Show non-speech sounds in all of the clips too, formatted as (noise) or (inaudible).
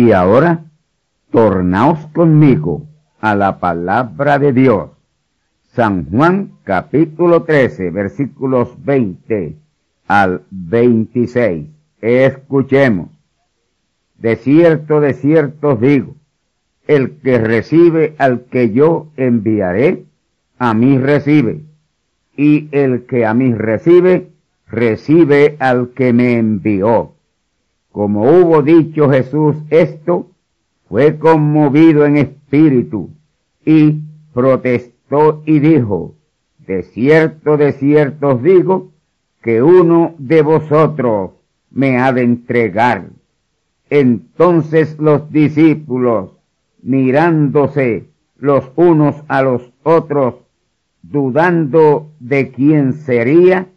Y ahora, tornaos conmigo a la palabra de Dios. San Juan capítulo 13 versículos 20 al 26. Escuchemos. De cierto, de cierto os digo, el que recibe al que yo enviaré, a mí recibe, y el que a mí recibe, recibe al que me envió. Como hubo dicho Jesús esto, fue conmovido en espíritu y protestó y dijo, de cierto, de cierto os digo, que uno de vosotros me ha de entregar. Entonces los discípulos, mirándose los unos a los otros, dudando de quién sería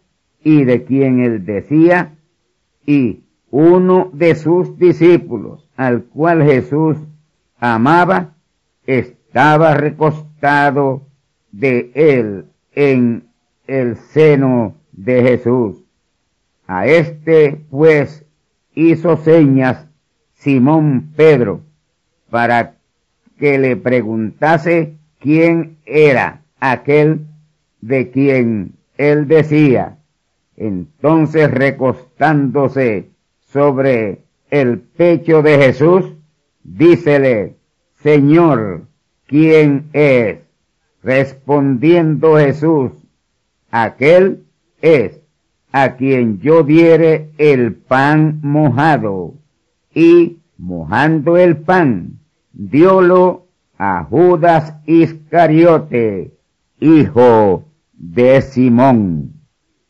y de quién él decía, y uno de sus discípulos, al cual Jesús amaba, estaba recostado de él en el seno de Jesús. A este pues hizo señas Simón Pedro para que le preguntase quién era aquel de quien él decía. Entonces recostándose sobre el pecho de Jesús, dícele, Señor, ¿quién es? Respondiendo Jesús, aquel es a quien yo diere el pan mojado. Y mojando el pan, diólo a Judas Iscariote, hijo de Simón.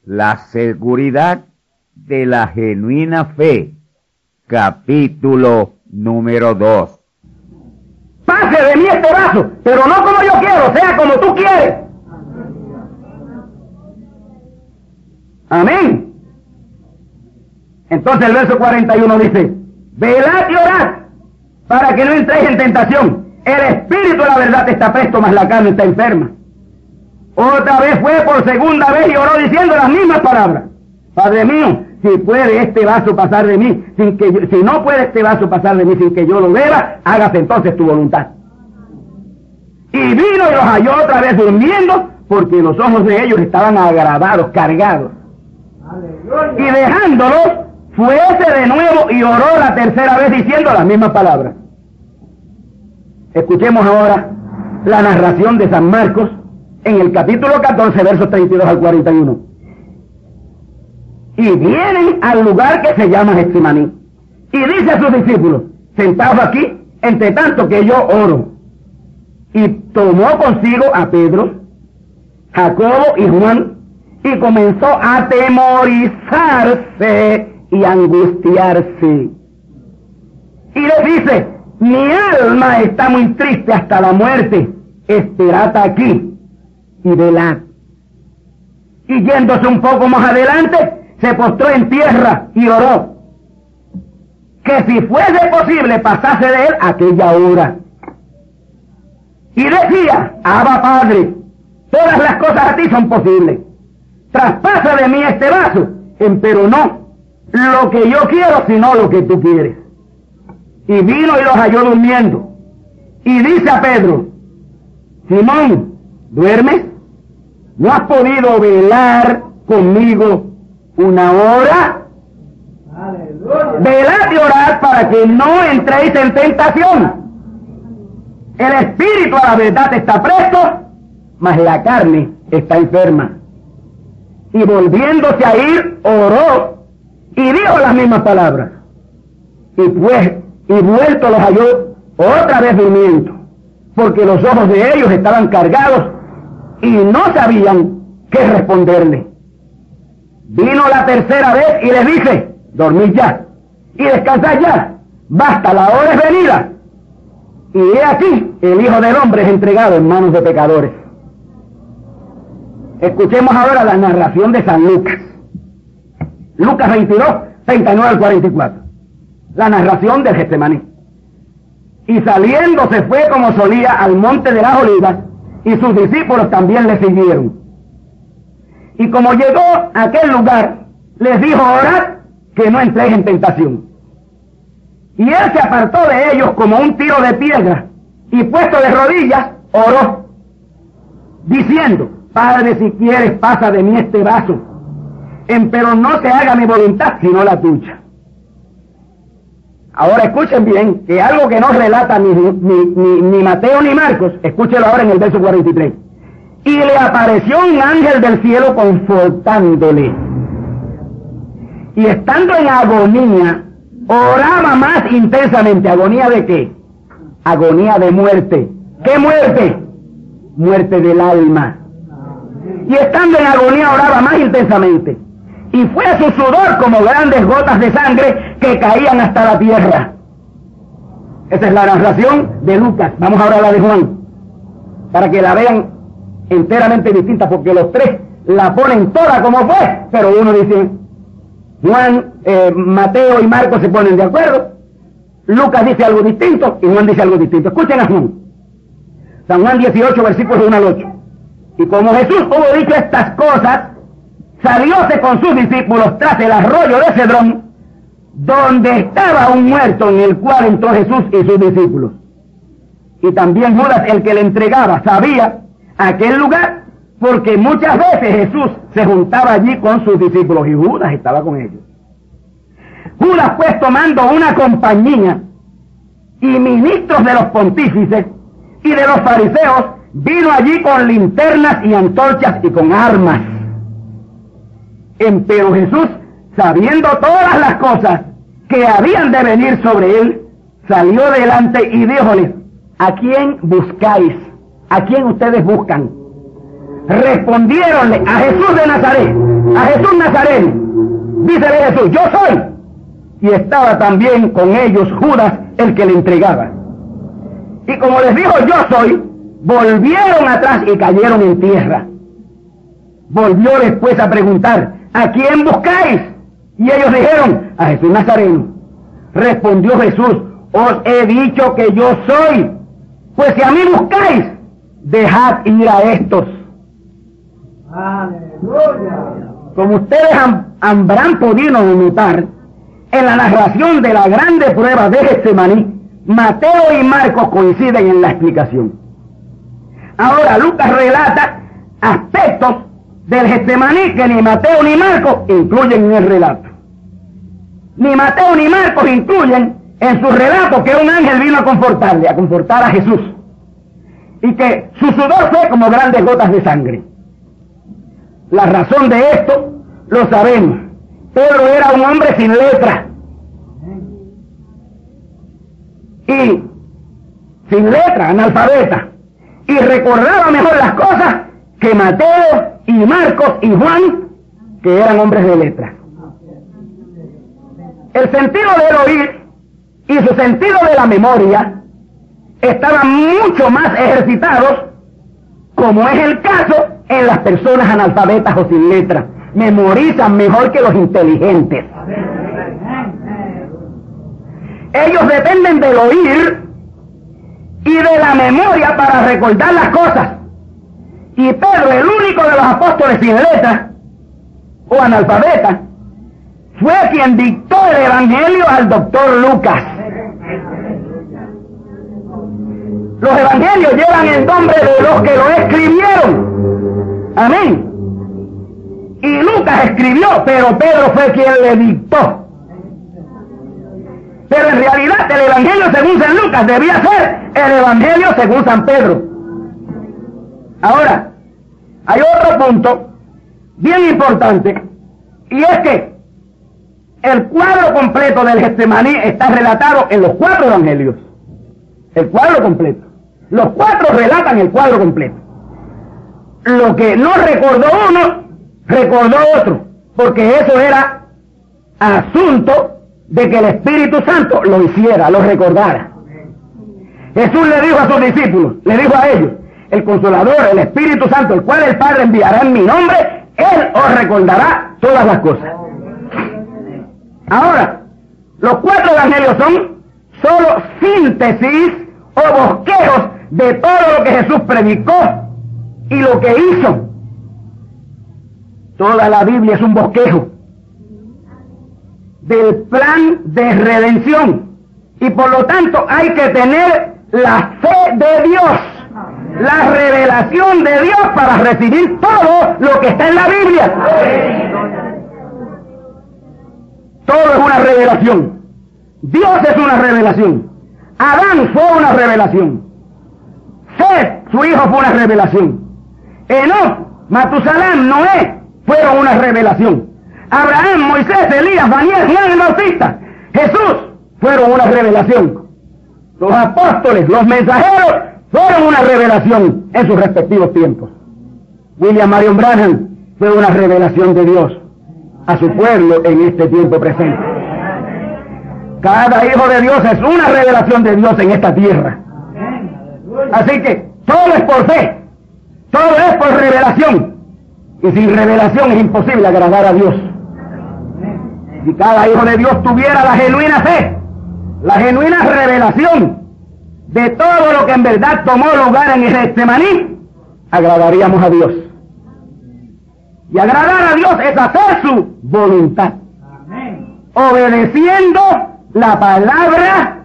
La seguridad de la genuina fe, capítulo número 2. Pase de mí este vaso, pero no como yo quiero, sea como tú quieres. Amén. Entonces el verso 41 dice, velad y orad para que no entréis en tentación. El espíritu de la verdad está presto, mas la carne está enferma. Otra vez fue por segunda vez y oró diciendo las mismas palabras. Padre mío, si puede este vaso pasar de mí, sin que si no puede este vaso pasar de mí sin que yo lo beba, hágase entonces tu voluntad. Y vino y los halló otra vez durmiendo, porque los ojos de ellos estaban agravados, cargados. Y dejándolos, fuese de nuevo y oró la tercera vez diciendo las mismas palabras. Escuchemos ahora la narración de San Marcos en el capítulo 14, versos 32 al 41 y vienen al lugar que se llama Getsemaní. Y dice a sus discípulos, sentados aquí, entre tanto que yo oro. Y tomó consigo a Pedro, Jacobo y Juan, y comenzó a atemorizarse y angustiarse. Y le dice, mi alma está muy triste hasta la muerte, esperad aquí y velad. Y yéndose un poco más adelante, se postró en tierra y oró. Que si fuese posible pasase de él aquella hora. Y decía, Abba Padre, todas las cosas a ti son posibles. Traspasa de mí este vaso, pero no lo que yo quiero, sino lo que tú quieres. Y vino y los halló durmiendo. Y dice a Pedro, Simón, ¿duermes? ¿No has podido velar conmigo una hora? Velad y orad para que no entréis en tentación. El espíritu a la verdad está presto, mas la carne está enferma. Y volviéndose a ir, oró y dijo las mismas palabras. Y pues, y vuelto los halló otra vez durmiendo, porque los ojos de ellos estaban cargados y no sabían qué responderle. Vino la tercera vez y les dice, dormid ya y descansad ya, basta, la hora es venida. Y he aquí, el Hijo del Hombre es entregado en manos de pecadores. Escuchemos ahora la narración de San Lucas. Lucas 22, 39 al 44. La narración del Getsemaní. Y saliendo se fue como solía al monte de las olivas y sus discípulos también le siguieron. Y como llegó a aquel lugar, les dijo, orad que no entréis en tentación. Y él se apartó de ellos como un tiro de piedra y puesto de rodillas, oró, diciendo, Padre, si quieres, pasa de mí este vaso, pero no se haga mi voluntad, sino la tuya. Ahora escuchen bien, que algo que no relata ni, ni, Mateo ni Marcos, escúchelo ahora en el verso 43. Y le apareció un ángel del cielo confortándole. Y estando en agonía, oraba más intensamente. ¿Agonía de qué? Agonía de muerte. ¿Qué muerte? Muerte del alma. Y estando en agonía oraba más intensamente y fue su sudor como grandes gotas de sangre que caían hasta la tierra. Esa es la narración de Lucas. Vamos ahora a la de Juan, para que la vean enteramente distinta, porque los tres la ponen toda como fue, pero uno dice, Juan, eh, Mateo y Marcos se ponen de acuerdo, Lucas dice algo distinto y Juan dice algo distinto. Escuchen a Juan. San Juan 18, versículos 1 al 8. Y como Jesús hubo dicho estas cosas, salióse con sus discípulos tras el arroyo de Cedrón, donde estaba un muerto en el cual entró Jesús y sus discípulos. Y también Judas, el que le entregaba, sabía aquel lugar, porque muchas veces Jesús se juntaba allí con sus discípulos y Judas estaba con ellos. Judas pues tomando una compañía y ministros de los pontífices y de los fariseos, vino allí con linternas y antorchas y con armas pero Jesús, sabiendo todas las cosas que habían de venir sobre él, salió delante y díjoles, ¿a quién buscáis? ¿A quién ustedes buscan? Respondieronle a Jesús de Nazaret, a Jesús Nazaret. Dícele Jesús, yo soy. Y estaba también con ellos Judas, el que le entregaba. Y como les dijo, yo soy, volvieron atrás y cayeron en tierra. Volvió después a preguntar, ¿a quién buscáis? Y ellos dijeron, a Jesús Nazareno. Respondió Jesús, os he dicho que yo soy. Pues si a mí buscáis, dejad ir a estos. Como ustedes habrán podido notar, en la narración de la grande prueba de Getsemaní, Mateo y Marcos coinciden en la explicación. Ahora Lucas relata aspectos del Getsemaní que ni Mateo ni Marcos incluyen en el relato. Ni Mateo ni Marcos incluyen en su relato que un ángel vino a confortarle, a confortar a Jesús. Y que su sudor fue como grandes gotas de sangre. La razón de esto lo sabemos. Pedro era un hombre sin letra. Y sin letra, analfabeta. Y recordaba mejor las cosas que Mateo y Marcos y Juan, que eran hombres de letra. El sentido del oír y su sentido de la memoria estaban mucho más ejercitados, como es el caso en las personas analfabetas o sin letra. Memorizan mejor que los inteligentes. Ellos dependen del oír y de la memoria para recordar las cosas. Y Pedro, el único de los apóstoles sin letra o analfabeta, fue quien dictó el Evangelio al doctor Lucas. Los evangelios llevan el nombre de los que lo escribieron. Amén. Y Lucas escribió, pero Pedro fue quien le dictó. Pero en realidad el Evangelio según San Lucas debía ser el Evangelio según San Pedro. Ahora, hay otro punto bien importante, y es que el cuadro completo del Getsemaní está relatado en los cuatro evangelios. El cuadro completo. Los cuatro relatan el cuadro completo. Lo que no recordó uno, recordó otro, porque eso era asunto de que el Espíritu Santo lo hiciera, lo recordara. Jesús le dijo a sus discípulos, le dijo a ellos, el consolador, el Espíritu Santo, el cual el Padre enviará en mi nombre, Él os recordará todas las cosas. Ahora, los cuatro evangelios son solo síntesis o bosquejos de todo lo que Jesús predicó y lo que hizo. Toda la Biblia es un bosquejo del plan de redención. Y por lo tanto hay que tener la fe de Dios, la revelación de Dios para recibir todo lo que está en la Biblia. Todo es una revelación. Dios es una revelación. Adán fue una revelación. Seth, su hijo, fue una revelación. Enoch, Matusalén, Noé, fueron una revelación. Abraham, Moisés, Elías, Daniel, Juan el Bautista, Jesús, fueron una revelación. Los apóstoles, los mensajeros, fueron una revelación en sus respectivos tiempos. William Marion Branham fue una revelación de Dios a su pueblo en este tiempo presente. Cada hijo de Dios es una revelación de Dios en esta tierra. Así que todo es por fe, todo es por revelación. Y sin revelación es imposible agradar a Dios. Si cada hijo de Dios tuviera la genuina fe, la genuina revelación de todo lo que en verdad tomó lugar en este maní, agradaríamos a Dios. Y agradar a Dios es hacer su voluntad. Obedeciendo la palabra,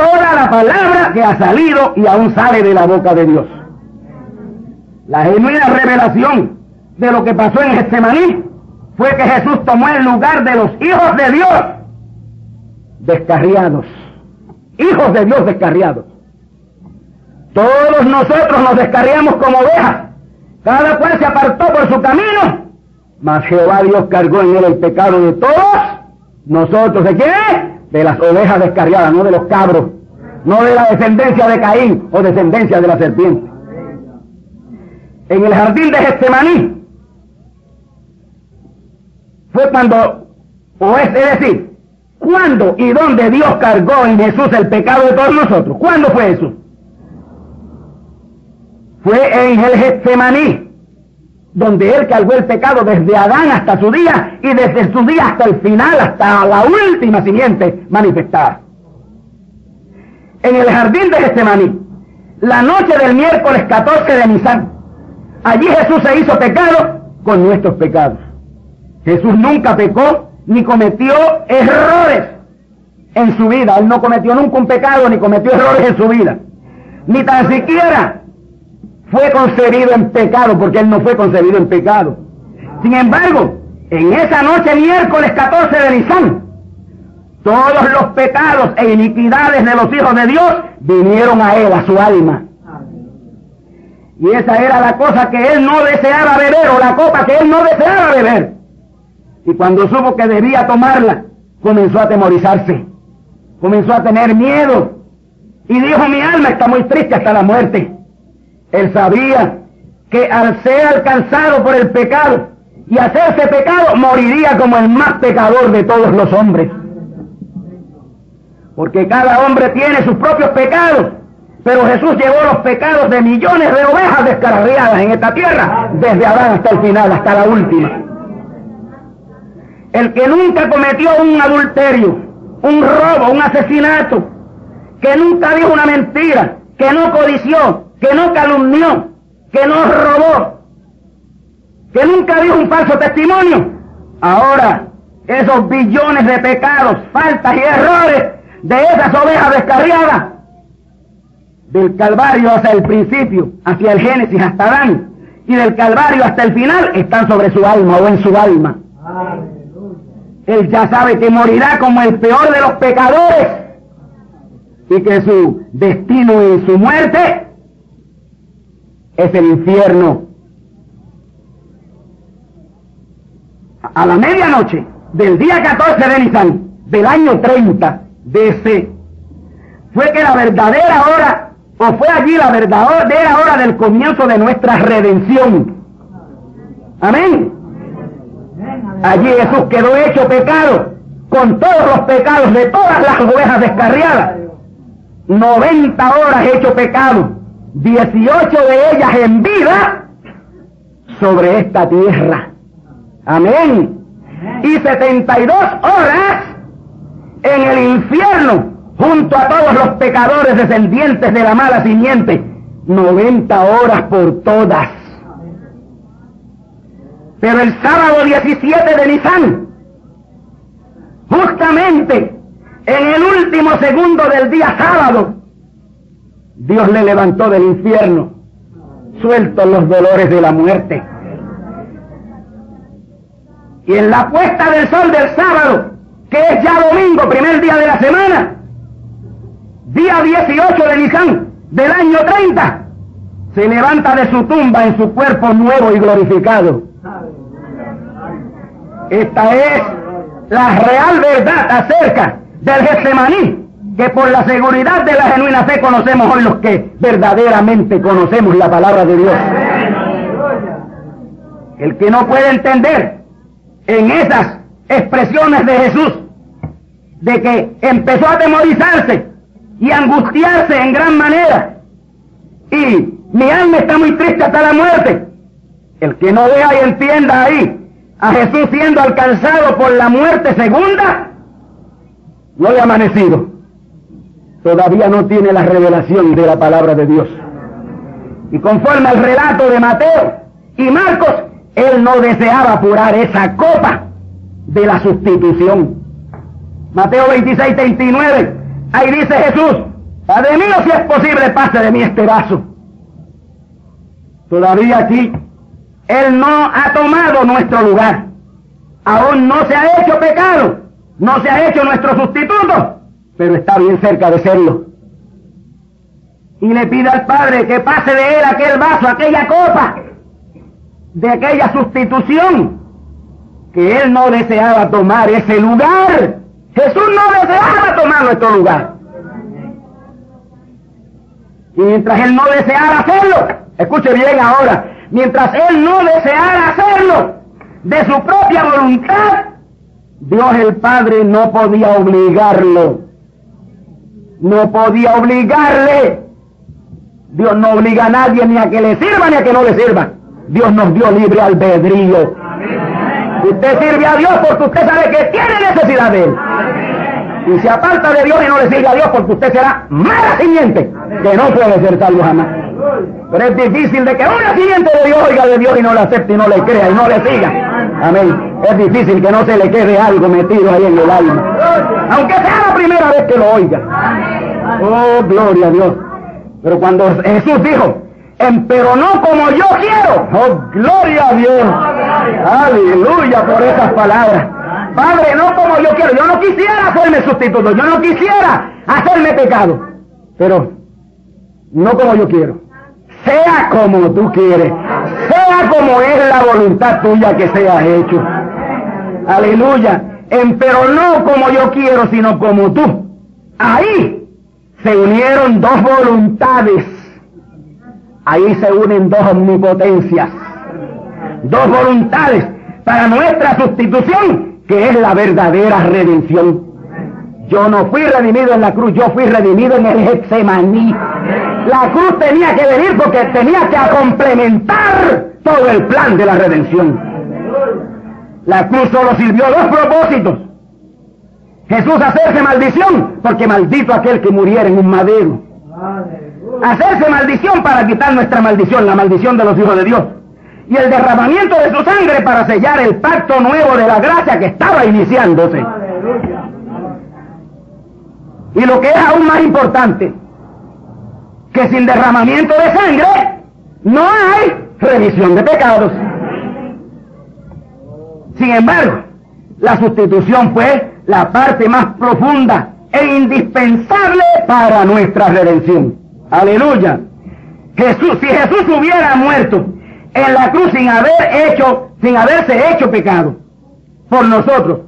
toda la palabra que ha salido y aún sale de la boca de Dios. La genuina revelación de lo que pasó en Getsemaní fue que Jesús tomó el lugar de los hijos de Dios descarriados. Hijos de Dios descarriados. Todos nosotros nos descarriamos como ovejas. Cada cual se apartó por su camino. Mas Jehová Dios cargó en él el pecado de todos. Nosotros, ¿de quién? De las ovejas descarriadas, no de los cabros. No de la descendencia de Caín o descendencia de la serpiente. En el jardín de Getsemaní, fue cuando, o es, decir, ¿cuándo y dónde Dios cargó en Jesús el pecado de todos nosotros? ¿Cuándo fue eso? Fue en el Getsemaní, donde Él cargó el pecado desde Adán hasta su día y desde su día hasta el final, hasta la última simiente manifestada. En el jardín de Getsemaní, la noche del miércoles 14 de Nisan, allí Jesús se hizo pecado con nuestros pecados. Jesús nunca pecó ni cometió errores en su vida. Él no cometió nunca un pecado ni cometió errores en su vida. Ni tan siquiera fue concebido en pecado, porque él no fue concebido en pecado. Sin embargo, en esa noche miércoles 14 de Nisan, todos los pecados e iniquidades de los hijos de Dios vinieron a él, a su alma. Y esa era la cosa que él no deseaba beber, o la copa que él no deseaba beber. Y cuando supo que debía tomarla, comenzó a atemorizarse, comenzó a tener miedo. Y dijo, mi alma está muy triste hasta la muerte. Él sabía que al ser alcanzado por el pecado y hacerse pecado, moriría como el más pecador de todos los hombres. Porque cada hombre tiene sus propios pecados, pero Jesús llevó los pecados de millones de ovejas descarriadas en esta tierra, desde Adán hasta el final, hasta la última. El que nunca cometió un adulterio, un robo, un asesinato, que nunca dijo una mentira, que no codició, que no calumnió, que no robó, que nunca dijo un falso testimonio. Ahora, esos billones de pecados, faltas y errores de esas ovejas descarriadas, del Calvario hasta el principio, hacia el Génesis hasta Adán, y del Calvario hasta el final, están sobre su alma o en su alma. Él ya sabe que morirá como el peor de los pecadores y que su destino y su muerte es el infierno. A la medianoche del día 14 de Nisan del año 30 de ese, fue que la verdadera hora, o fue allí la verdadera hora del comienzo de nuestra redención. Amén. Allí Jesús quedó hecho pecado con todos los pecados de todas las ovejas descarriadas. 90 horas hecho pecado, 18 de ellas en vida sobre esta tierra. Amén. Y 72 horas en el infierno junto a todos los pecadores descendientes de la mala simiente. 90 horas por todas. Pero el sábado 17 de Nisan, justamente en el último segundo del día sábado, Dios le levantó del infierno, sueltos los dolores de la muerte. Y en la puesta del sol del sábado, que es ya domingo, primer día de la semana, día 18 de Nisan del año 30, se levanta de su tumba en su cuerpo nuevo y glorificado. Esta es la real verdad acerca del Getsemaní, que por la seguridad de la genuina fe conocemos hoy los que verdaderamente conocemos la palabra de Dios. El que no puede entender en esas expresiones de Jesús, de que empezó a atemorizarse y angustiarse en gran manera, y mi alma está muy triste hasta la muerte. El que no vea y entienda ahí a Jesús siendo alcanzado por la muerte segunda, no le ha amanecido. Todavía no tiene la revelación de la palabra de Dios. Y conforme al relato de Mateo y Marcos, él no deseaba apurar esa copa de la sustitución. Mateo 26, 39, ahí dice Jesús, Padre mío, si es posible, pase de mí este vaso. Todavía aquí, Él no ha tomado nuestro lugar. Aún no se ha hecho pecado, no se ha hecho nuestro sustituto, pero está bien cerca de serlo. Y le pide al Padre que pase de Él aquel vaso, aquella copa, de aquella sustitución, que Él no deseaba tomar ese lugar. Jesús no deseaba tomar nuestro lugar. Y mientras Él no deseara hacerlo, escuche bien ahora, mientras Él no deseara hacerlo de su propia voluntad, Dios el Padre no podía obligarlo. No podía obligarle. Dios no obliga a nadie ni a que le sirva ni a que no le sirva. Dios nos dio libre albedrío. Usted sirve a Dios porque usted sabe que tiene necesidad de Él. Y se aparta de Dios y no le sirve a Dios porque usted será mala simiente, que no puede ser salvo jamás. Pero es difícil de que una simiente de Dios oiga de Dios y no le acepte y no le crea y no le siga. Amén. Es difícil que no se le quede algo metido ahí en el alma. Aunque sea la primera vez que lo oiga. Oh, gloria a Dios. Pero cuando Jesús dijo, pero no como yo quiero. Oh, gloria a Dios. Aleluya por esas palabras. Padre, no como yo quiero. Yo no quisiera hacerme sustituto. Yo no quisiera hacerme pecado. Pero no como yo quiero. Sea como tú quieres. Como es la voluntad tuya que sea hecho. Aleluya. pero no como yo quiero, sino como tú. Ahí se unieron dos voluntades Ahí se unen dos omnipotencias, dos voluntades para nuestra sustitución, que es la verdadera redención. Yo no fui redimido en la cruz, yo fui redimido en el Getsemaní. La cruz tenía que venir porque tenía que complementar todo el plan de la redención. La cruz solo sirvió dos propósitos. Jesús hacerse maldición, porque maldito aquel que muriera en un madero. Hacerse maldición para quitar nuestra maldición, la maldición de los hijos de Dios. Y el derramamiento de su sangre para sellar el pacto nuevo de la gracia que estaba iniciándose. Y lo que es aún más importante, que sin derramamiento de sangre no hay remisión de pecados. Sin embargo, la sustitución fue la parte más profunda e indispensable para nuestra redención. Aleluya. Jesús, si Jesús hubiera muerto en la cruz sin haber hecho, sin haberse hecho pecado por nosotros,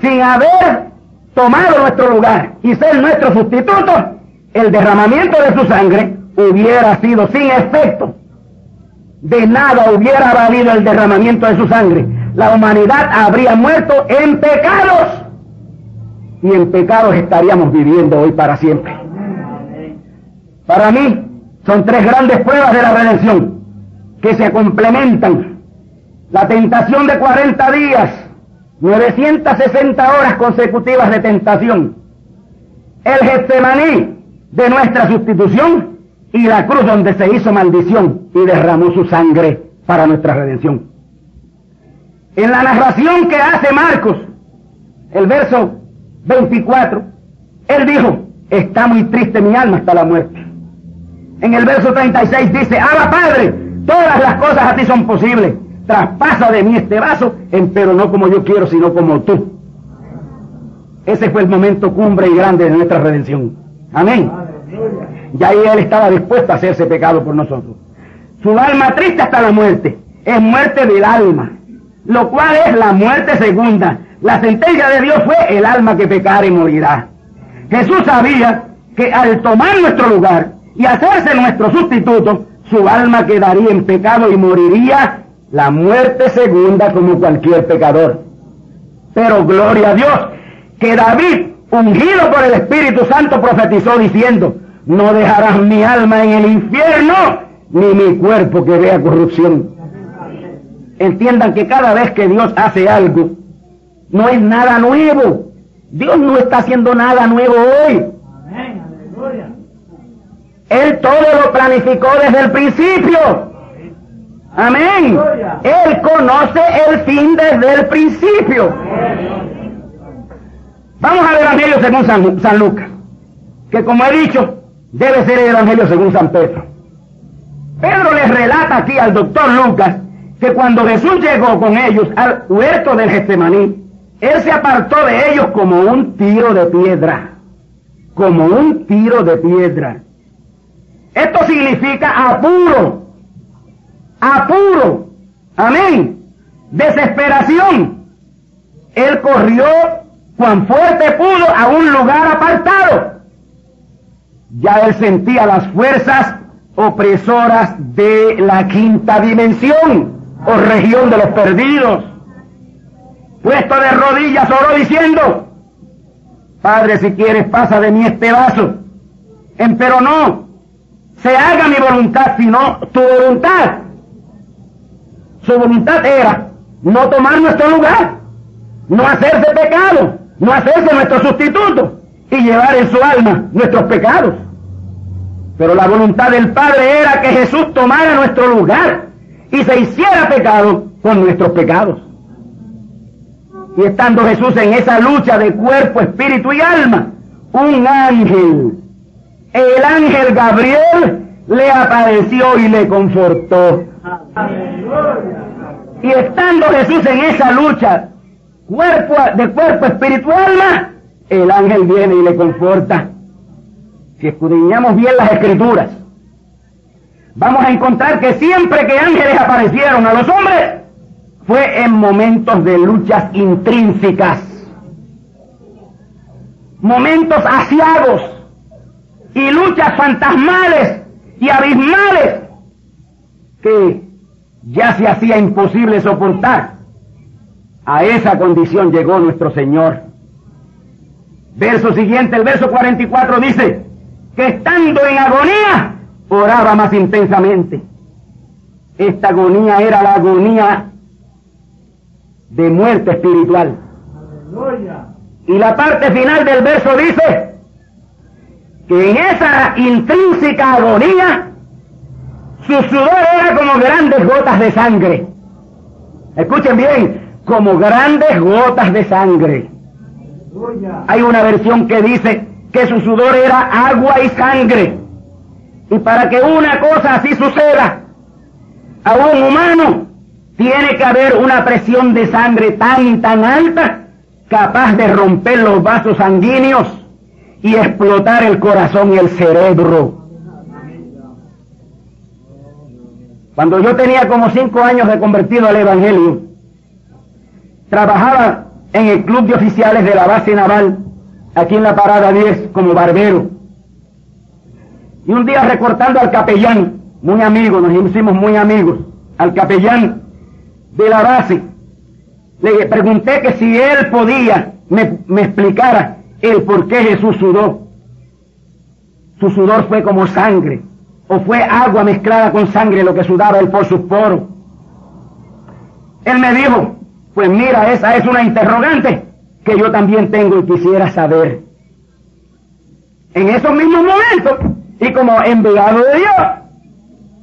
sin haber tomado nuestro lugar y ser nuestro sustituto, el derramamiento de su sangre hubiera sido sin efecto. De nada hubiera valido el derramamiento de su sangre. La humanidad habría muerto en pecados. Y en pecados estaríamos viviendo hoy para siempre. Para mí son tres grandes pruebas de la redención que se complementan. La tentación de 40 días 960 horas consecutivas de tentación, el Getsemaní de nuestra sustitución y la cruz donde se hizo maldición y derramó su sangre para nuestra redención. En la narración que hace Marcos, el verso 24, él dijo, está muy triste mi alma hasta la muerte. En el verso 36 dice, Abba Padre, todas las cosas a ti son posibles traspasa de mí este vaso, pero no como yo quiero, sino como tú. Ese fue el momento cumbre y grande de nuestra redención. Amén. Y ahí Él estaba dispuesto a hacerse pecado por nosotros. Su alma triste hasta la muerte. Es muerte del alma. Lo cual es la muerte segunda. La sentencia de Dios fue el alma que pecare y morirá. Jesús sabía que al tomar nuestro lugar y hacerse nuestro sustituto, su alma quedaría en pecado y moriría la muerte segunda como cualquier pecador. Pero gloria a Dios, que David, ungido por el Espíritu Santo, profetizó diciendo, no dejarás mi alma en el infierno, ni mi cuerpo que vea corrupción. Entiendan que cada vez que Dios hace algo, no es nada nuevo. Dios no está haciendo nada nuevo hoy. Él todo lo planificó desde el principio. Amén. Él conoce el fin desde el principio. Vamos al Evangelio según San, Lucas, que como he dicho, debe ser el Evangelio según San Pedro. Pedro les relata aquí al doctor Lucas que cuando Jesús llegó con ellos al huerto del Getsemaní, él se apartó de ellos como un tiro de piedra, como un tiro de piedra. Esto significa apuro, apuro, amén, desesperación. Él corrió cuan fuerte pudo a un lugar apartado. Ya él sentía las fuerzas opresoras de la quinta dimensión o región de los perdidos. Puesto de rodillas oró diciendo, Padre, si quieres pasa de mí este vaso. Pero no, se haga mi voluntad, sino tu voluntad. Su voluntad era no tomar nuestro lugar, no hacerse pecado, no hacerse nuestro sustituto y llevar en su alma nuestros pecados. Pero la voluntad del Padre era que Jesús tomara nuestro lugar y se hiciera pecado con nuestros pecados. Y estando Jesús en esa lucha de cuerpo, espíritu y alma, un ángel, el ángel Gabriel, le apareció y le confortó. Y estando Jesús en esa lucha, cuerpo de cuerpo espiritual, el ángel viene y le conforta. Si escudriñamos bien las escrituras, vamos a encontrar que siempre que ángeles aparecieron a los hombres, fue en momentos de luchas intrínsecas, momentos asiados y luchas fantasmales y abismales que ya se hacía imposible soportar. A esa condición llegó nuestro Señor. Verso siguiente, el verso 44 dice que estando en agonía, oraba más intensamente. Esta agonía era la agonía de muerte espiritual. Y la parte final del verso dice que en esa intrínseca agonía su sudor era como grandes gotas de sangre. Escuchen bien, como grandes gotas de sangre. Hay una versión que dice que su sudor era agua y sangre. Y para que una cosa así suceda a un humano, tiene que haber una presión de sangre tan tan alta capaz de romper los vasos sanguíneos y explotar el corazón y el cerebro. Cuando yo tenía como cinco años de convertido al Evangelio, trabajaba en el club de oficiales de la base naval, aquí en la parada 10, como barbero. Y un día recortando al capellán, muy amigo, nos hicimos muy amigos, al capellán de la base, le pregunté que si él podía, me, me explicara el por qué Jesús sudó. Su sudor fue como sangre, o fue agua mezclada con sangre lo que sudaba él por sus poros. Él me dijo, pues mira, esa es una interrogante que yo también tengo y quisiera saber. En esos mismos momentos, y como enviado de Dios,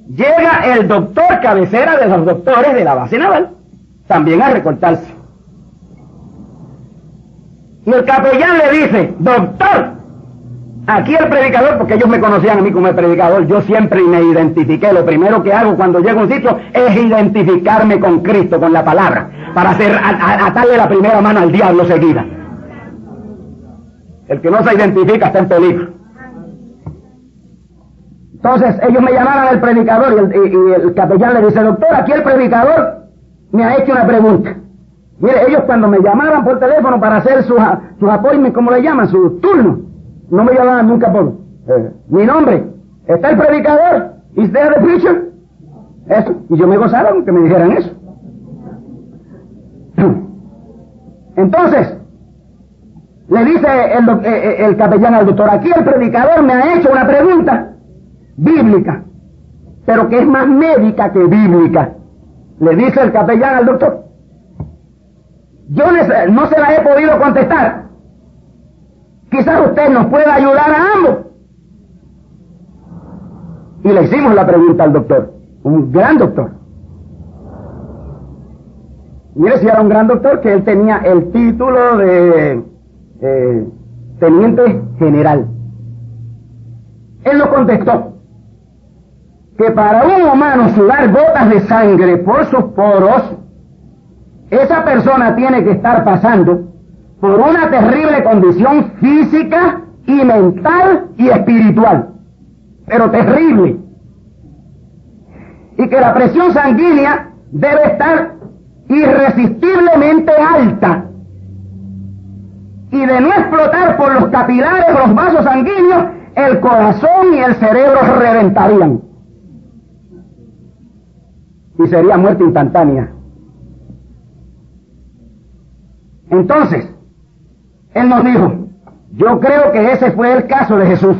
llega el doctor cabecera de los doctores de la base naval, también a recortarse. Y el capellán le dice, doctor, aquí el predicador, porque ellos me conocían a mí como el predicador, yo siempre me identifiqué. Lo primero que hago cuando llego a un sitio es identificarme con Cristo, con la palabra, para hacer, atarle la primera mano al diablo seguida. El que no se identifica está en peligro. Entonces ellos me llamaron al predicador y el, capellán le dice, doctor, aquí el predicador me ha hecho una pregunta. Mire, ellos cuando me llamaban por teléfono para hacer sus, sus appointments, como le llaman, sus turnos, no me llamaban nunca por eh, mi nombre. ¿Está el predicador? ¿Is there the preacher? Eso. Y yo me gozaba que me dijeran eso. (clears throat) Entonces, le dice el, eh, eh, el capellán al doctor, aquí el predicador me ha hecho una pregunta bíblica, pero que es más médica que bíblica. Le dice el capellán al doctor. Yo no se la he podido contestar. Quizás usted nos pueda ayudar a ambos. Y le hicimos la pregunta al doctor, un gran doctor. Mire si era un gran doctor que él tenía el título de teniente general. Él nos contestó que para un humano sudar gotas de sangre por sus poros esa persona tiene que estar pasando por una terrible condición física y mental y espiritual, pero terrible. Y que la presión sanguínea debe estar irresistiblemente alta. Y de no explotar por los capilares los vasos sanguíneos, el corazón y el cerebro reventarían. Y sería muerte instantánea. Entonces, Él nos dijo, yo creo que ese fue el caso de Jesús.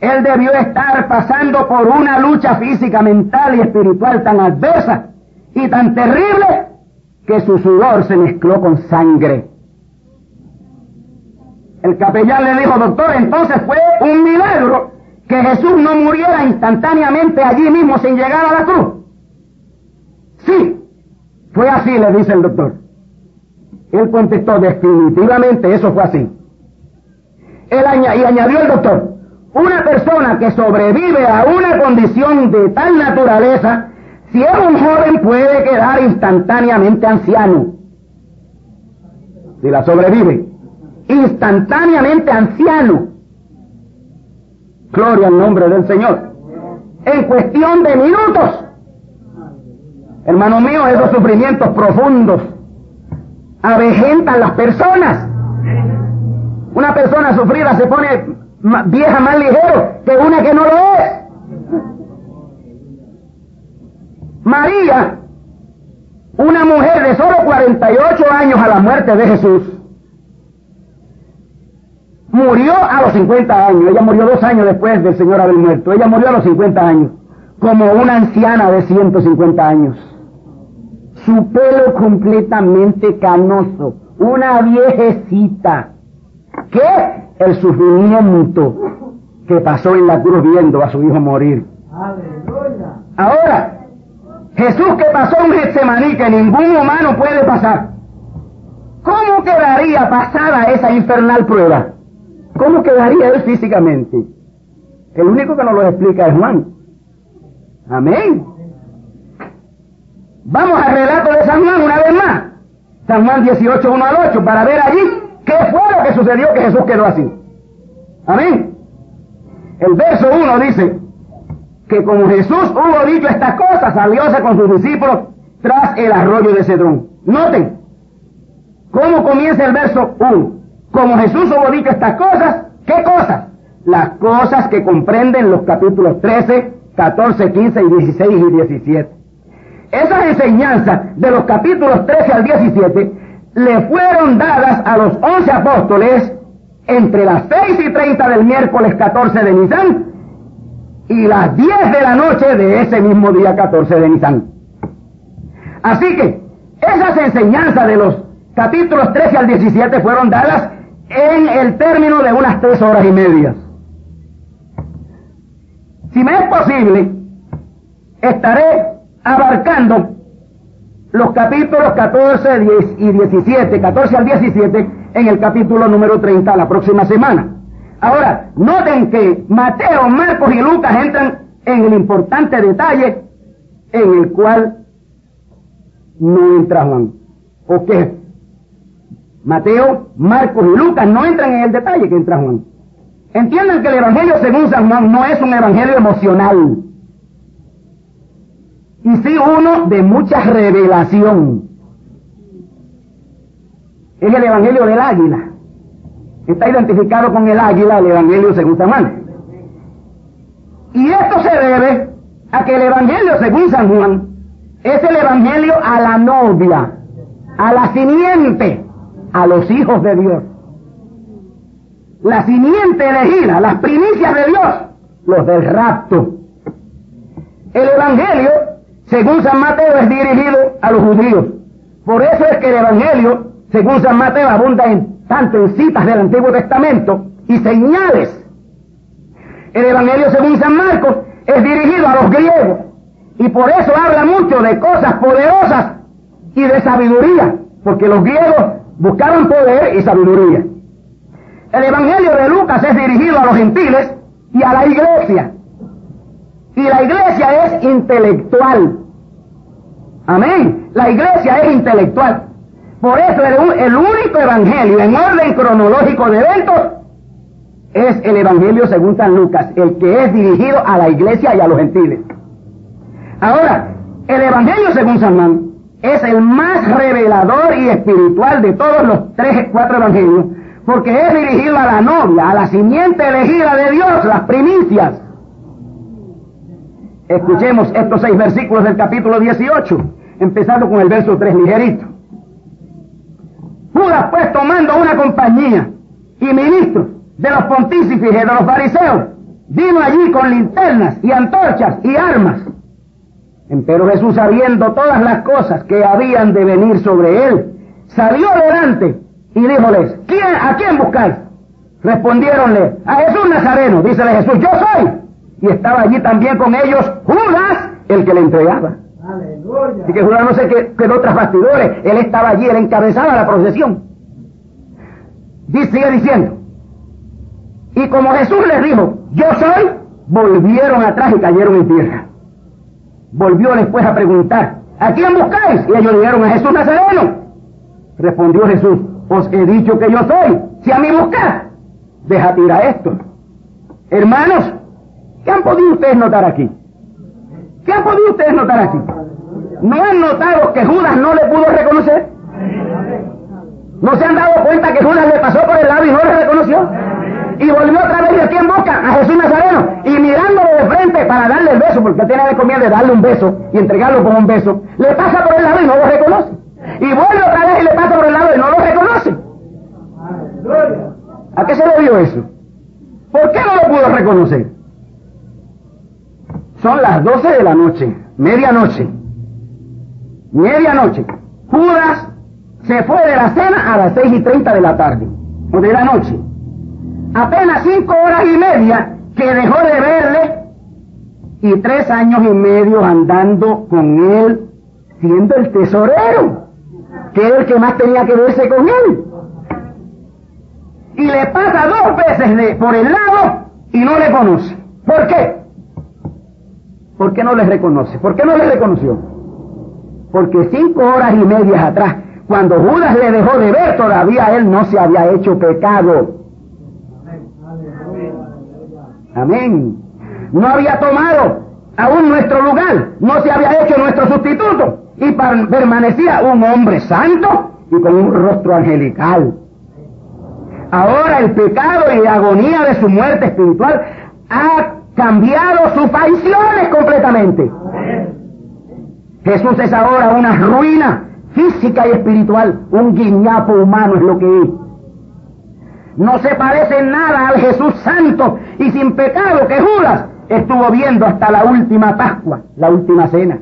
Él debió estar pasando por una lucha física, mental y espiritual tan adversa y tan terrible que su sudor se mezcló con sangre. El capellán le dijo, doctor, entonces fue un milagro que Jesús no muriera instantáneamente allí mismo sin llegar a la cruz. Sí, fue así, le dice el doctor. Él contestó, definitivamente eso fue así. Él y añadió el doctor, una persona que sobrevive a una condición de tal naturaleza, si es un joven puede quedar instantáneamente anciano. Si la sobrevive, instantáneamente anciano. Gloria al nombre del Señor. En cuestión de minutos. Hermano mío, esos sufrimientos profundos avejentan las personas. Una persona sufrida se pone vieja más ligero que una que no lo es. María, una mujer de solo 48 años a la muerte de Jesús, murió a los 50 años. Ella murió dos años después del Señor haber muerto. Ella murió a los 50 años, como una anciana de 150 años. Su pelo completamente canoso, una viejecita. ¿Qué? El sufrimiento que pasó en la cruz viendo a su hijo morir. Ahora, Jesús que pasó un Getsemaní que ningún humano puede pasar. ¿Cómo quedaría pasada esa infernal prueba? ¿Cómo quedaría él físicamente? El único que nos lo explica es Juan. Amén. Vamos al relato de San Juan una vez más. San Juan 18, 1 al 8, para ver allí qué fue lo que sucedió que Jesús quedó así. Amén. El verso 1 dice que como Jesús hubo dicho estas cosas, salióse con sus discípulos tras el arroyo de Cedrón. Noten cómo comienza el verso 1. Como Jesús hubo dicho estas cosas, ¿qué cosas? Las cosas que comprenden los capítulos 13, 14, 15 y 16 y 17. Esas enseñanzas de los capítulos 13 al 17 le fueron dadas a los 11 apóstoles entre las 6 y 30 del miércoles 14 de Nisan y las 10 de la noche de ese mismo día 14 de Nisan. Así que esas enseñanzas de los capítulos 13 al 17 fueron dadas en el término de unas tres horas y media. Si me es posible, estaré abarcando los capítulos 14 y 17, 14 al 17, en el capítulo número 30 la próxima semana. Ahora, noten que Mateo, Marcos y Lucas entran en el importante detalle en el cual no entra Juan. ¿O qué? Mateo, Marcos y Lucas no entran en el detalle que entra Juan. Entiendan que el Evangelio según San Juan no es un Evangelio emocional. Y sí uno de mucha revelación. Es el Evangelio del águila. Está identificado con el águila, el Evangelio según San Juan. Y esto se debe a que el Evangelio según San Juan es el Evangelio a la novia, a la simiente a los hijos de Dios. La simiente elegida, las primicias de Dios, los del rapto. El Evangelio, según San Mateo, es dirigido a los judíos. Por eso es que el Evangelio, según San Mateo, abunda en, tanto en citas del Antiguo Testamento y señales. El Evangelio, según San Marcos, es dirigido a los griegos. Y por eso habla mucho de cosas poderosas y de sabiduría. Porque los griegos buscaban poder y sabiduría. El Evangelio de Lucas es dirigido a los gentiles y a la iglesia. Y la iglesia es intelectual. Amén. La iglesia es intelectual. Por eso el, único evangelio en orden cronológico de eventos es el evangelio según San Lucas, el que es dirigido a la iglesia y a los gentiles. Ahora, el evangelio según San Juan es el más revelador y espiritual de todos los tres, cuatro evangelios, porque es dirigido a la novia, a la simiente elegida de Dios, las primicias. Escuchemos estos seis versículos del capítulo 18, empezando con el verso 3 ligerito. Judas pues tomando una compañía y ministros de los pontífices y de los fariseos, vino allí con linternas y antorchas y armas pero Jesús, sabiendo todas las cosas que habían de venir sobre él, salió delante y díjoles, ¿quién, ¿a quién buscáis? Respondiéronle, a Jesús Nazareno. Dícele Jesús, yo soy. Y estaba allí también con ellos Judas, el que le entregaba. Así que Judas no se quedó tras bastidores, él estaba allí, él encabezaba la procesión. Dice, sigue diciendo, y como Jesús les dijo, yo soy, volvieron atrás y cayeron en tierra. Volvió después a preguntar, ¿a quién buscáis? Y ellos dijeron, a Jesús Nazareno. Respondió Jesús, os he dicho que yo soy. Si a mí buscáis, deja tirar esto. Hermanos, ¿qué han podido ustedes notar aquí? ¿Qué han podido ustedes notar aquí? ¿No han notado que Judas no le pudo reconocer? ¿No se han dado cuenta que Judas le pasó por el lado y no le reconoció? Y volvió otra vez y a quién busca? A Jesús Nazareno. Y mirándolo de frente para darle el beso, porque tiene la de darle un beso y entregarlo con un beso, le pasa por el lado y no lo reconoce. Y vuelve otra vez y le pasa por el lado y no lo reconoce. ¿A qué se debió eso? ¿Por qué no lo pudo reconocer? Son las 12 de la noche, medianoche. Medianoche. Judas se fue de la cena a las seis y treinta de la tarde, o de la noche. Apenas cinco horas y media que dejó de verle y tres años y medio andando con él, siendo el tesorero, que es el que más tenía que verse con él. Y le pasa dos veces por el lado y no le conoce. ¿Por qué? ¿Por qué no le reconoce? ¿Por qué no le reconoció? Porque cinco horas y media atrás, cuando Judas le dejó de ver, todavía él no se había hecho pecado. Amén. No había tomado aún nuestro lugar, no se había hecho nuestro sustituto y permanecía un hombre santo y con un rostro angelical. Ahora el pecado y la agonía de su muerte espiritual ha cambiado sus facciones completamente. Jesús es ahora una ruina física y espiritual, un guiñapo humano es lo que es. No se parece nada al Jesús santo y sin pecado que Judas estuvo viendo hasta la última Pascua, la última cena.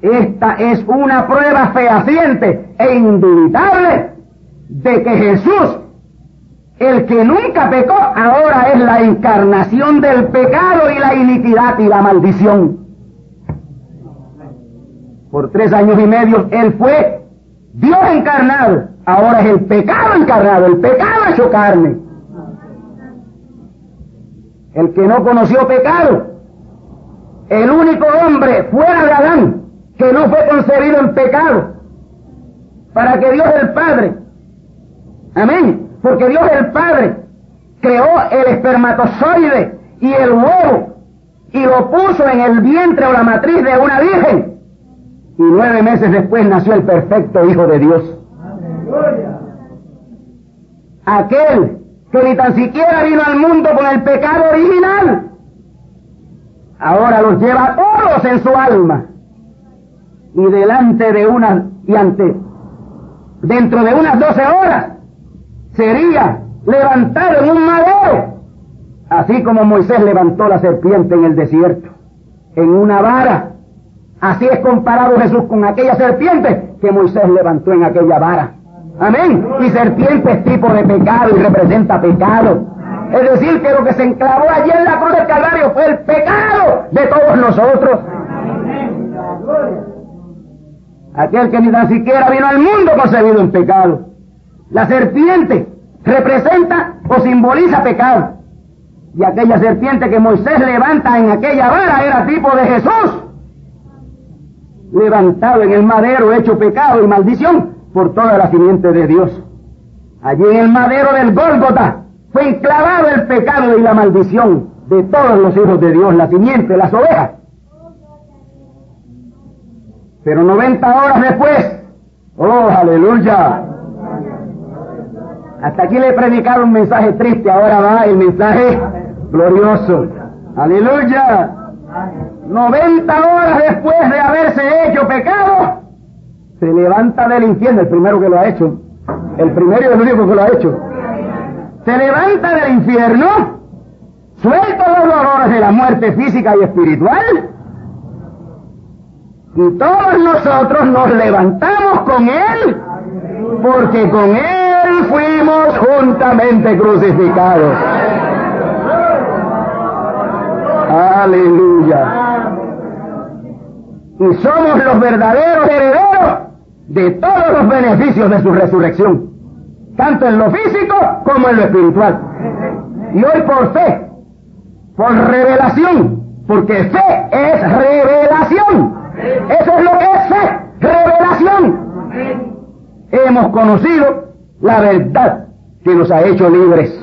Esta es una prueba fehaciente e indubitable de que Jesús, el que nunca pecó, ahora es la encarnación del pecado y la iniquidad y la maldición. Por tres años y medio Él fue Dios encarnado, ahora es el pecado encarnado, el pecado hecho carne. El que no conoció pecado, el único hombre fuera de Adán que no fue concebido en pecado, para que Dios el Padre, amén, porque Dios el Padre creó el espermatozoide y el huevo y lo puso en el vientre o la matriz de una virgen y nueve meses después nació el perfecto Hijo de Dios. Aquel que ni tan siquiera vino al mundo con el pecado original, ahora los lleva todos en su alma. Y delante de una, y ante, dentro de unas doce horas, sería levantado en un madero, así como Moisés levantó la serpiente en el desierto, en una vara Así es comparado Jesús con aquella serpiente que Moisés levantó en aquella vara. Amén. Y serpiente es tipo de pecado y representa pecado. Es decir, que lo que se enclavó allí en la cruz del Calvario fue el pecado de todos nosotros. Aquel que ni tan siquiera vino al mundo concebido en pecado. La serpiente representa o simboliza pecado. Y aquella serpiente que Moisés levanta en aquella vara era tipo de Jesús levantado en el madero, hecho pecado y maldición por toda la simiente de Dios. Allí en el madero del Gólgota fue enclavado el pecado y la maldición de todos los hijos de Dios, la simiente, las ovejas. Pero 90 horas después, oh, aleluya. Hasta aquí le he predicado un mensaje triste, ahora va el mensaje glorioso. Aleluya. 90 horas después de haberse hecho pecado, se levanta del infierno, el primero que lo ha hecho, el primero y el único que lo ha hecho. Se levanta del infierno, suelta los dolores de la muerte física y espiritual, y todos nosotros nos levantamos con Él, porque con Él fuimos juntamente crucificados. Aleluya y somos los verdaderos herederos de todos los beneficios de su resurrección, tanto en lo físico como en lo espiritual. Y hoy por fe, por revelación, porque fe es revelación. Eso es lo que es fe, revelación. Hemos conocido la verdad que nos ha hecho libres.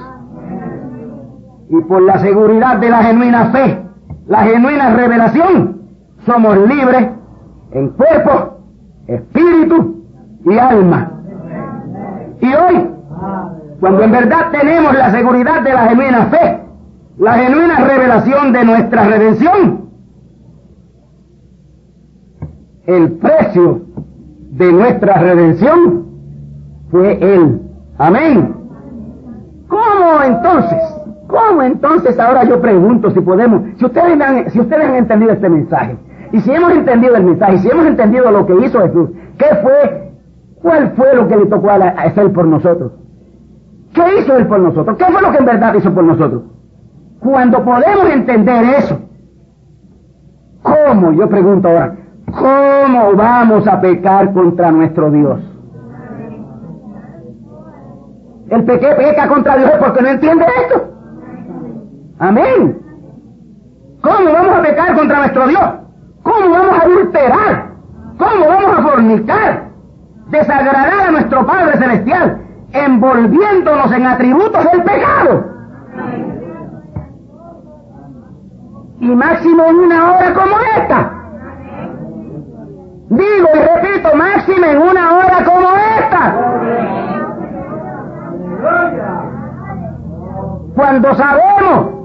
Y por la seguridad de la genuina fe, la genuina revelación, somos libres en cuerpo, espíritu y alma. Y hoy, cuando en verdad tenemos la seguridad de la genuina fe, la genuina revelación de nuestra redención. El precio de nuestra redención fue Él. Amén. ¿Cómo entonces? ¿Cómo entonces ahora yo pregunto si podemos, si ustedes han, si ustedes han entendido este mensaje, y si hemos entendido el mensaje, si hemos entendido lo que hizo Jesús, ¿qué fue? ¿Cuál fue lo que le tocó a, a Él por nosotros? ¿Qué hizo Él por nosotros? ¿Qué fue lo que en verdad hizo por nosotros? Cuando podemos entender eso, ¿cómo? Yo pregunto ahora, ¿cómo vamos a pecar contra nuestro Dios? El peque peca contra Dios porque no entiende esto. Amén. ¿Cómo vamos a pecar contra nuestro Dios? ¿Cómo vamos a adulterar? ¿Cómo vamos a fornicar? Desagradar a nuestro Padre Celestial, envolviéndonos en atributos del pecado. Y máximo en una hora como esta. Digo y repito, máximo en una hora como esta. Cuando sabemos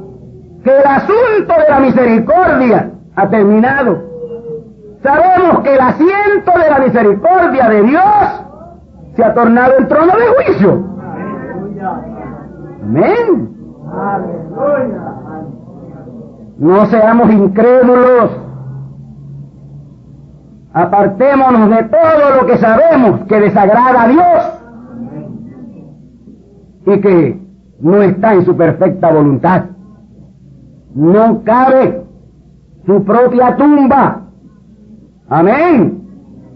que el asunto de la misericordia ha terminado. Sabemos que el asiento de la misericordia de Dios se ha tornado en trono de juicio. Amén. No seamos incrédulos. Apartémonos de todo lo que sabemos que desagrada a Dios y que no está en su perfecta voluntad no cabe su propia tumba. Amén.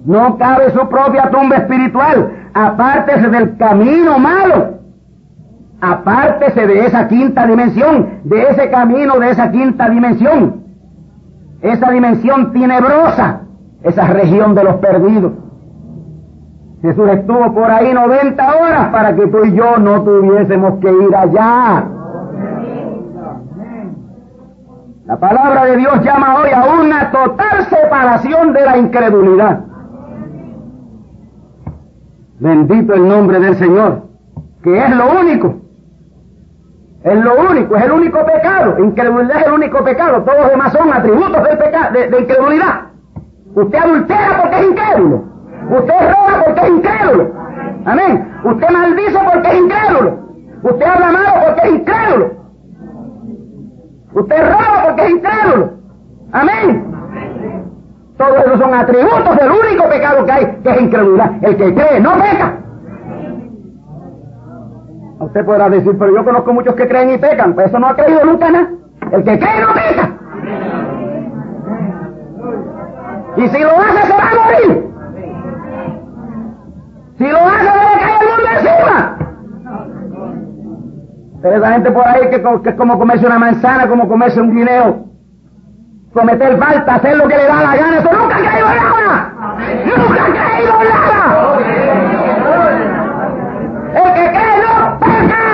No cabe su propia tumba espiritual. Apártese del camino malo. Apártese de esa quinta dimensión, de ese camino, de esa quinta dimensión. Esa dimensión tenebrosa, esa región de los perdidos. Jesús estuvo por ahí 90 horas para que tú y yo no tuviésemos que ir allá. La palabra de Dios llama hoy a una total separación de la incredulidad. Bendito el nombre del Señor, que es lo único. Es lo único, es el único pecado. Incredulidad es el único pecado. Todos los demás son atributos del pecado, de, incredulidad. Usted adultera porque es incrédulo. Usted roba porque es incrédulo. Amén. Usted maldice porque es incrédulo. Usted habla malo porque es incrédulo. Usted roba porque es incrédulo. Amén. Todos esos son atributos del único pecado que hay, que es incredulidad. El que cree no peca. Usted podrá decir, pero yo conozco muchos que creen y pecan. Pues eso no ha creído nunca nada. El que cree no peca. Y si lo hace, se va a morir. Si lo hace, le cae el mundo encima. Pero esa gente por ahí que, es como comerse una manzana, como comerse un guineo. Cometer falta, hacer lo que le da la gana, eso nunca ha creído nada. Nunca ha creído nada. El que cree no peca.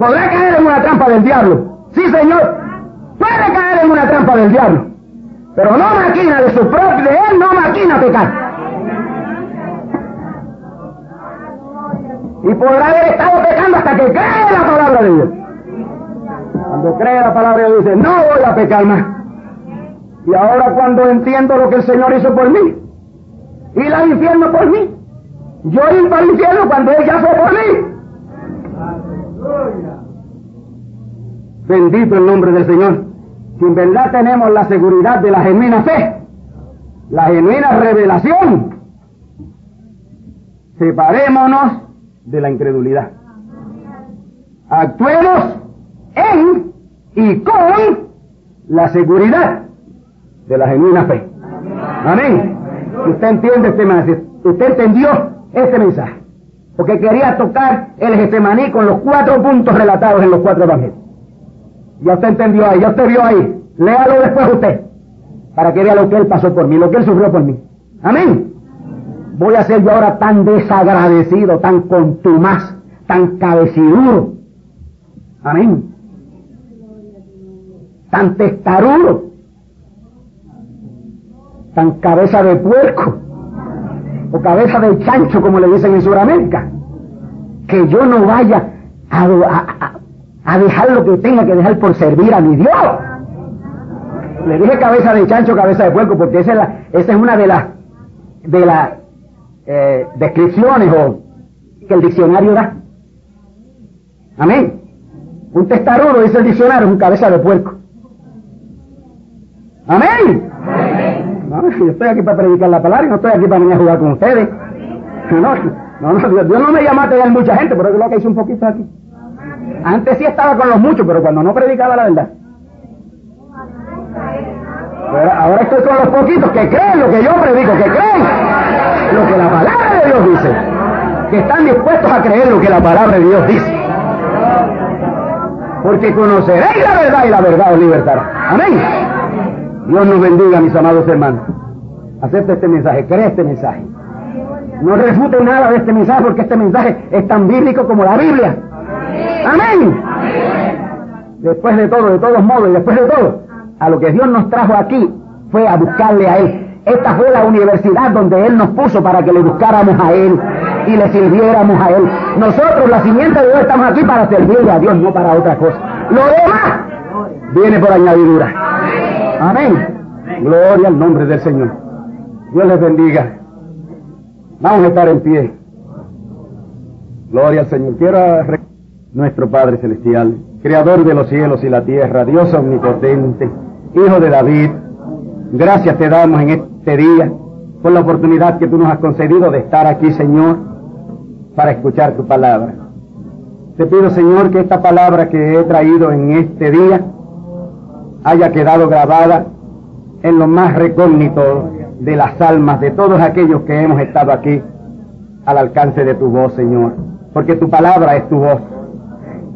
Podrá caer en una trampa del diablo. Sí, señor. Puede caer en una trampa del diablo. Pero no maquina de su propio, de él no maquina pecar. y podrá haber estado pecando hasta que cree la palabra de Dios. Cuando cree la palabra de Dios dice, no voy a pecar más. Y ahora cuando entiendo lo que el Señor hizo por mí, y la infierno por mí, yo ir al infierno cuando Él ya fue por mí. Bendito el nombre del Señor. Si en verdad tenemos la seguridad de la genuina fe, la genuina revelación, separémonos de la incredulidad. Actuemos en y con la seguridad de la genuina fe. Amén. Usted entiende este mensaje. Usted entendió este mensaje. Porque quería tocar el Getsemaní con los cuatro puntos relatados en los cuatro evangelios. Ya usted entendió ahí, ya usted vio ahí. Léalo después usted. Para que vea lo que él pasó por mí, lo que él sufrió por mí. Amén voy a ser yo ahora tan desagradecido, tan contumaz, tan cabeciduro. Amén. Tan testarudo. Tan cabeza de puerco. O cabeza de chancho, como le dicen en Sudamérica. que yo no vaya a, dejar lo que tenga que dejar por servir a mi Dios. Le dije cabeza de chancho, cabeza de puerco, porque esa es, la- esa es una de las de las eh, descripciones o que el diccionario da. Amén. Un testarudo, dice el diccionario, es un cabeza de puerco. Amén. No, yo estoy aquí para predicar la palabra y no estoy aquí para venir a jugar con ustedes. No, no, no, Dios, no me llama a tener mucha gente, pero es lo que hice un poquito aquí. Antes sí estaba con los muchos, pero cuando no predicaba la verdad. Ahora estoy con los poquitos que creen lo que yo predico, que creen lo que la palabra de Dios dice, que están dispuestos a creer lo que la palabra de Dios dice. Porque conoceréis la verdad y la verdad os libertará. Amén. Dios nos bendiga, mis amados hermanos. Acepta este mensaje, cree este mensaje. No refute nada de este mensaje porque este mensaje es tan bíblico como la Biblia. Amén. Después de todo, de todos modos y después de todo, a lo que Dios nos trajo aquí fue a buscarle a Él. Esta fue la universidad donde Él nos puso para que le buscáramos a Él y le sirviéramos a Él. Nosotros, la simiente de Dios, estamos aquí para servirle a Dios, no para otra cosa. Lo demás viene por añadidura. Amén. Gloria al nombre del Señor. Dios les bendiga. Vamos a estar en pie. Gloria al Señor. Quiero nuestro Padre Celestial, Creador de los cielos y la tierra, Dios omnipotente, Hijo de David, gracias te damos en este día por la oportunidad que tú nos has concedido de estar aquí, Señor, para escuchar tu palabra. Te pido, Señor, que esta palabra que he traído en este día haya quedado grabada en lo más recógnito de las almas de todos aquellos que hemos estado aquí al alcance de tu voz, Señor, porque tu palabra es tu voz.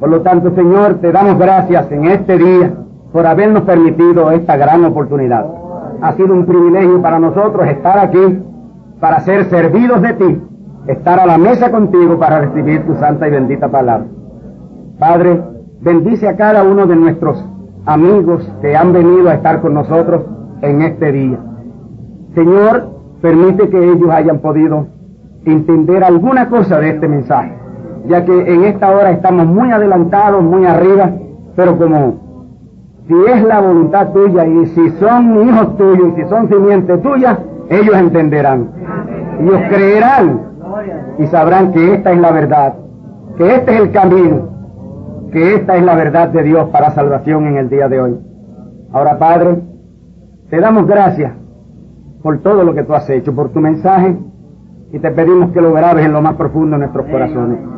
Por lo tanto, Señor, te damos gracias en este día por habernos permitido esta gran oportunidad. Ha sido un privilegio para nosotros estar aquí para ser servidos de ti, estar a la mesa contigo para recibir tu santa y bendita palabra. Padre, bendice a cada uno de nuestros amigos que han venido a estar con nosotros en este día. Señor, permite que ellos hayan podido entender alguna cosa de este mensaje, ya que en esta hora estamos muy adelantados, muy arriba, pero como si es la voluntad tuya y si son hijos tuyos y si son simiente tuya, ellos entenderán. Ellos creerán y sabrán que esta es la verdad, que este es el camino, que esta es la verdad de Dios para salvación en el día de hoy. Ahora, Padre, te damos gracias por todo lo que tú has hecho, por tu mensaje, y te pedimos que lo grabes en lo más profundo de nuestros corazones.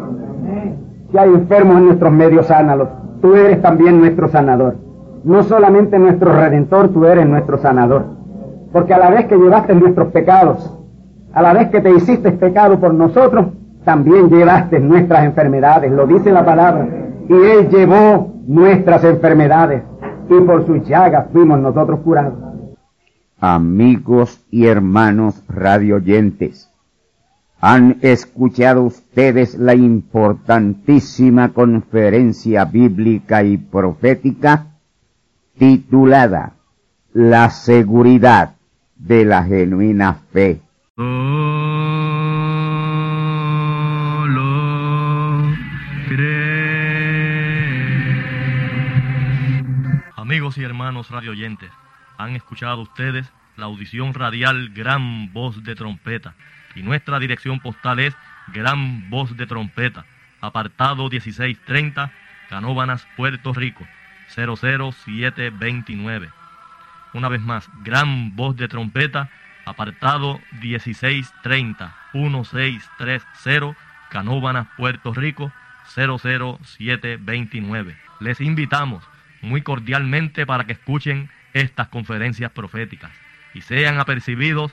Si hay enfermos en nuestros medios, sánalos. Tú eres también nuestro sanador. No solamente nuestro redentor, tú eres nuestro sanador. Porque a la vez que llevaste nuestros pecados, a la vez que te hiciste pecado por nosotros, también llevaste nuestras enfermedades, lo dice la palabra. Y Él llevó nuestras enfermedades y por sus llagas fuimos nosotros curados. Amigos y hermanos radioyentes, han escuchado ustedes la importantísima conferencia bíblica y profética titulada La seguridad de la genuina fe. Amigos y hermanos radioyentes, han escuchado ustedes la audición radial Gran Voz de Trompeta y nuestra dirección postal es Gran Voz de Trompeta, apartado 1630, Canóbanas, Puerto Rico, 00729. Una vez más, Gran Voz de Trompeta, apartado 1630, 1630, Canóbanas, Puerto Rico, 00729. Les invitamos muy cordialmente para que escuchen estas conferencias proféticas y sean apercibidos